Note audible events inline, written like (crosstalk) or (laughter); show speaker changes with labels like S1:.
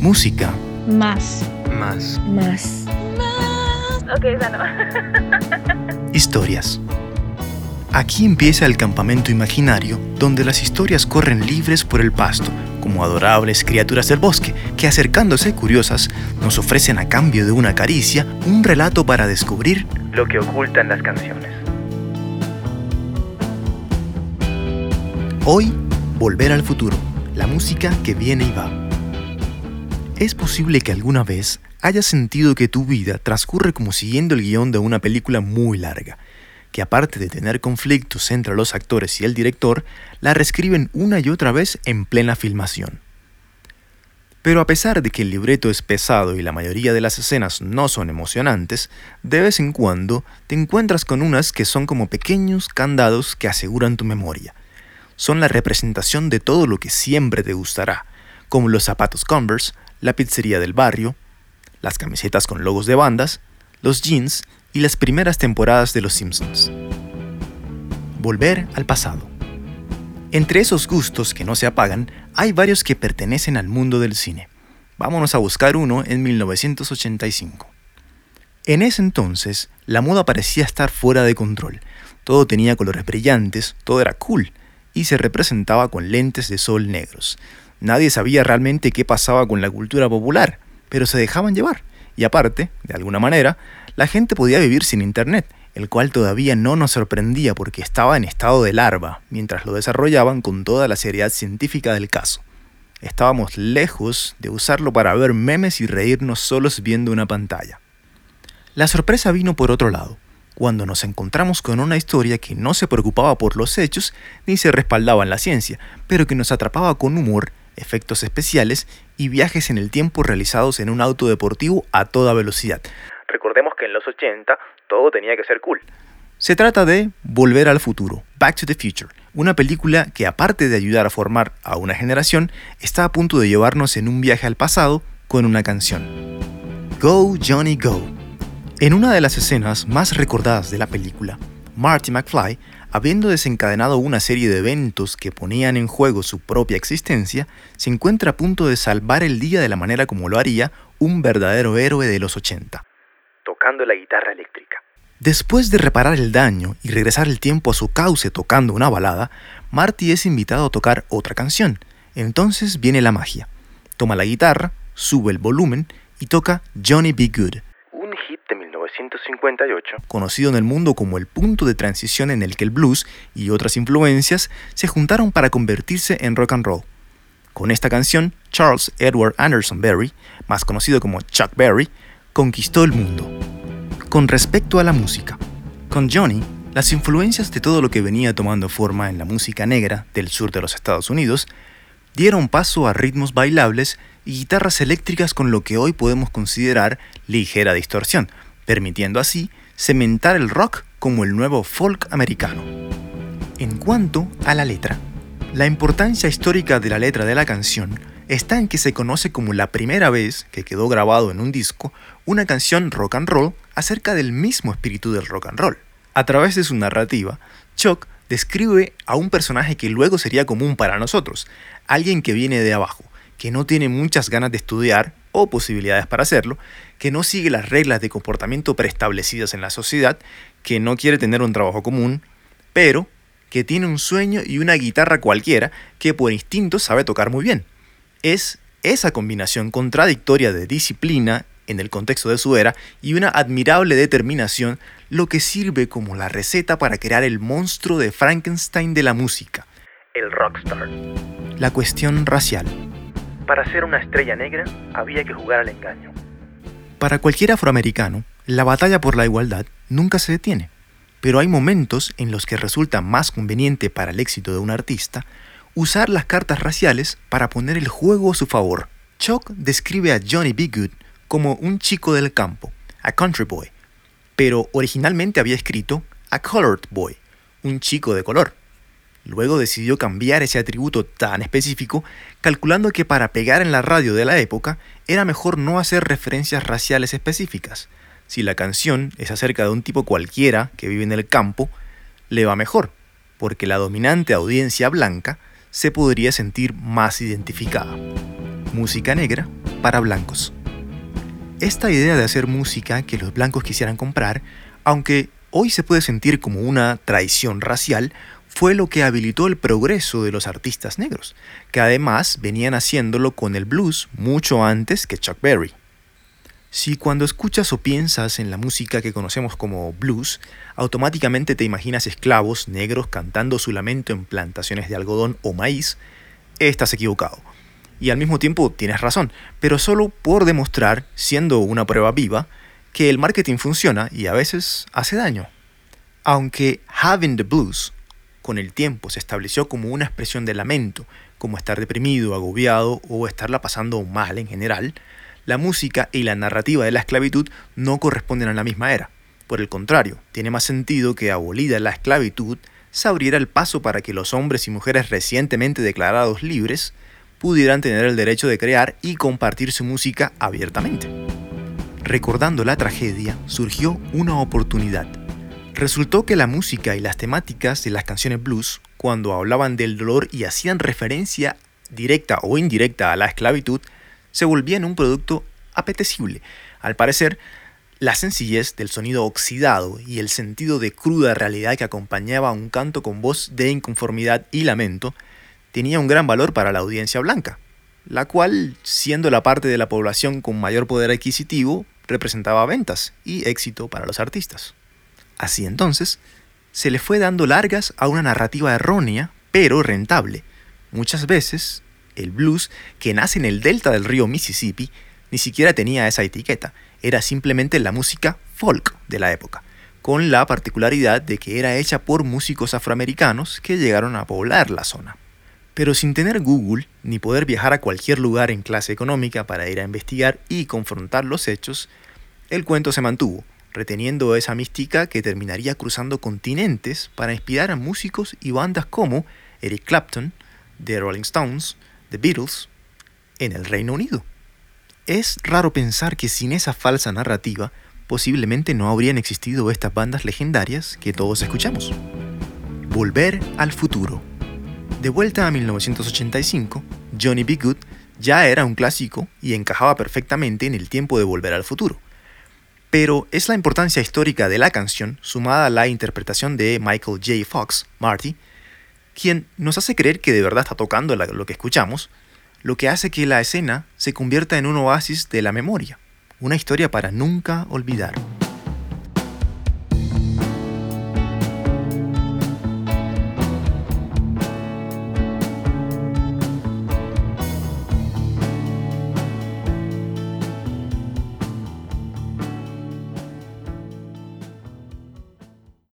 S1: Música.
S2: Más.
S1: Más.
S2: Más.
S3: Ok, esa no. (laughs)
S1: Historias. Aquí empieza el campamento imaginario donde las historias corren libres por el pasto, como adorables criaturas del bosque que acercándose curiosas nos ofrecen a cambio de una caricia un relato para descubrir lo que ocultan las canciones. Hoy, Volver al futuro, la música que viene y va. Es posible que alguna vez hayas sentido que tu vida transcurre como siguiendo el guion de una película muy larga, que aparte de tener conflictos entre los actores y el director, la reescriben una y otra vez en plena filmación. Pero a pesar de que el libreto es pesado y la mayoría de las escenas no son emocionantes, de vez en cuando te encuentras con unas que son como pequeños candados que aseguran tu memoria. Son la representación de todo lo que siempre te gustará, como los zapatos Converse, la pizzería del barrio, las camisetas con logos de bandas, los jeans y las primeras temporadas de Los Simpsons. Volver al pasado. Entre esos gustos que no se apagan, hay varios que pertenecen al mundo del cine. Vámonos a buscar uno en 1985. En ese entonces, la moda parecía estar fuera de control. Todo tenía colores brillantes, todo era cool, y se representaba con lentes de sol negros. Nadie sabía realmente qué pasaba con la cultura popular, pero se dejaban llevar. Y aparte, de alguna manera, la gente podía vivir sin Internet, el cual todavía no nos sorprendía porque estaba en estado de larva, mientras lo desarrollaban con toda la seriedad científica del caso. Estábamos lejos de usarlo para ver memes y reírnos solos viendo una pantalla. La sorpresa vino por otro lado, cuando nos encontramos con una historia que no se preocupaba por los hechos ni se respaldaba en la ciencia, pero que nos atrapaba con humor efectos especiales y viajes en el tiempo realizados en un auto deportivo a toda velocidad. Recordemos que en los 80 todo tenía que ser cool. Se trata de Volver al futuro, Back to the Future, una película que aparte de ayudar a formar a una generación, está a punto de llevarnos en un viaje al pasado con una canción. Go Johnny Go. En una de las escenas más recordadas de la película, Marty McFly habiendo desencadenado una serie de eventos que ponían en juego su propia existencia, se encuentra a punto de salvar el día de la manera como lo haría un verdadero héroe de los 80, tocando la guitarra eléctrica. Después de reparar el daño y regresar el tiempo a su cauce tocando una balada, Marty es invitado a tocar otra canción. Entonces viene la magia. Toma la guitarra, sube el volumen y toca Johnny Be Good, conocido en el mundo como el punto de transición en el que el blues y otras influencias se juntaron para convertirse en rock and roll. Con esta canción, Charles Edward Anderson Berry, más conocido como Chuck Berry, conquistó el mundo. Con respecto a la música, con Johnny, las influencias de todo lo que venía tomando forma en la música negra del sur de los Estados Unidos dieron paso a ritmos bailables y guitarras eléctricas con lo que hoy podemos considerar ligera distorsión, permitiendo así cementar el rock como el nuevo folk americano. En cuanto a la letra, la importancia histórica de la letra de la canción está en que se conoce como la primera vez que quedó grabado en un disco una canción rock and roll acerca del mismo espíritu del rock and roll. A través de su narrativa, Chuck describe a un personaje que luego sería común para nosotros, alguien que viene de abajo, que no tiene muchas ganas de estudiar o posibilidades para hacerlo, que no sigue las reglas de comportamiento preestablecidas en la sociedad, que no quiere tener un trabajo común, pero que tiene un sueño y una guitarra cualquiera que por instinto sabe tocar muy bien. Es esa combinación contradictoria de disciplina en el contexto de su era y una admirable determinación lo que sirve como la receta para crear el monstruo de Frankenstein de la música, el rockstar. La cuestión racial para ser una estrella negra había que jugar al engaño. Para cualquier afroamericano, la batalla por la igualdad nunca se detiene, pero hay momentos en los que resulta más conveniente para el éxito de un artista usar las cartas raciales para poner el juego a su favor. Chuck describe a Johnny B. Good como un chico del campo, a country boy, pero originalmente había escrito a colored boy, un chico de color. Luego decidió cambiar ese atributo tan específico, calculando que para pegar en la radio de la época era mejor no hacer referencias raciales específicas. Si la canción es acerca de un tipo cualquiera que vive en el campo, le va mejor, porque la dominante audiencia blanca se podría sentir más identificada. Música negra para blancos. Esta idea de hacer música que los blancos quisieran comprar, aunque hoy se puede sentir como una traición racial, fue lo que habilitó el progreso de los artistas negros, que además venían haciéndolo con el blues mucho antes que Chuck Berry. Si cuando escuchas o piensas en la música que conocemos como blues, automáticamente te imaginas esclavos negros cantando su lamento en plantaciones de algodón o maíz, estás equivocado. Y al mismo tiempo tienes razón, pero solo por demostrar, siendo una prueba viva, que el marketing funciona y a veces hace daño. Aunque Having the Blues con el tiempo se estableció como una expresión de lamento, como estar deprimido, agobiado o estarla pasando mal en general, la música y la narrativa de la esclavitud no corresponden a la misma era. Por el contrario, tiene más sentido que abolida la esclavitud, se abriera el paso para que los hombres y mujeres recientemente declarados libres pudieran tener el derecho de crear y compartir su música abiertamente. Recordando la tragedia, surgió una oportunidad. Resultó que la música y las temáticas de las canciones blues, cuando hablaban del dolor y hacían referencia directa o indirecta a la esclavitud, se volvían un producto apetecible. Al parecer, la sencillez del sonido oxidado y el sentido de cruda realidad que acompañaba un canto con voz de inconformidad y lamento tenía un gran valor para la audiencia blanca, la cual, siendo la parte de la población con mayor poder adquisitivo, representaba ventas y éxito para los artistas. Así entonces, se le fue dando largas a una narrativa errónea, pero rentable. Muchas veces, el blues, que nace en el delta del río Mississippi, ni siquiera tenía esa etiqueta, era simplemente la música folk de la época, con la particularidad de que era hecha por músicos afroamericanos que llegaron a poblar la zona. Pero sin tener Google ni poder viajar a cualquier lugar en clase económica para ir a investigar y confrontar los hechos, el cuento se mantuvo, reteniendo esa mística que terminaría cruzando continentes para inspirar a músicos y bandas como Eric Clapton, The Rolling Stones, The Beatles, en el Reino Unido. Es raro pensar que sin esa falsa narrativa, posiblemente no habrían existido estas bandas legendarias que todos escuchamos. Volver al futuro. De vuelta a 1985, Johnny B. Good ya era un clásico y encajaba perfectamente en el tiempo de Volver al futuro. Pero es la importancia histórica de la canción, sumada a la interpretación de Michael J. Fox, Marty, quien nos hace creer que de verdad está tocando lo que escuchamos, lo que hace que la escena se convierta en un oasis de la memoria, una historia para nunca olvidar.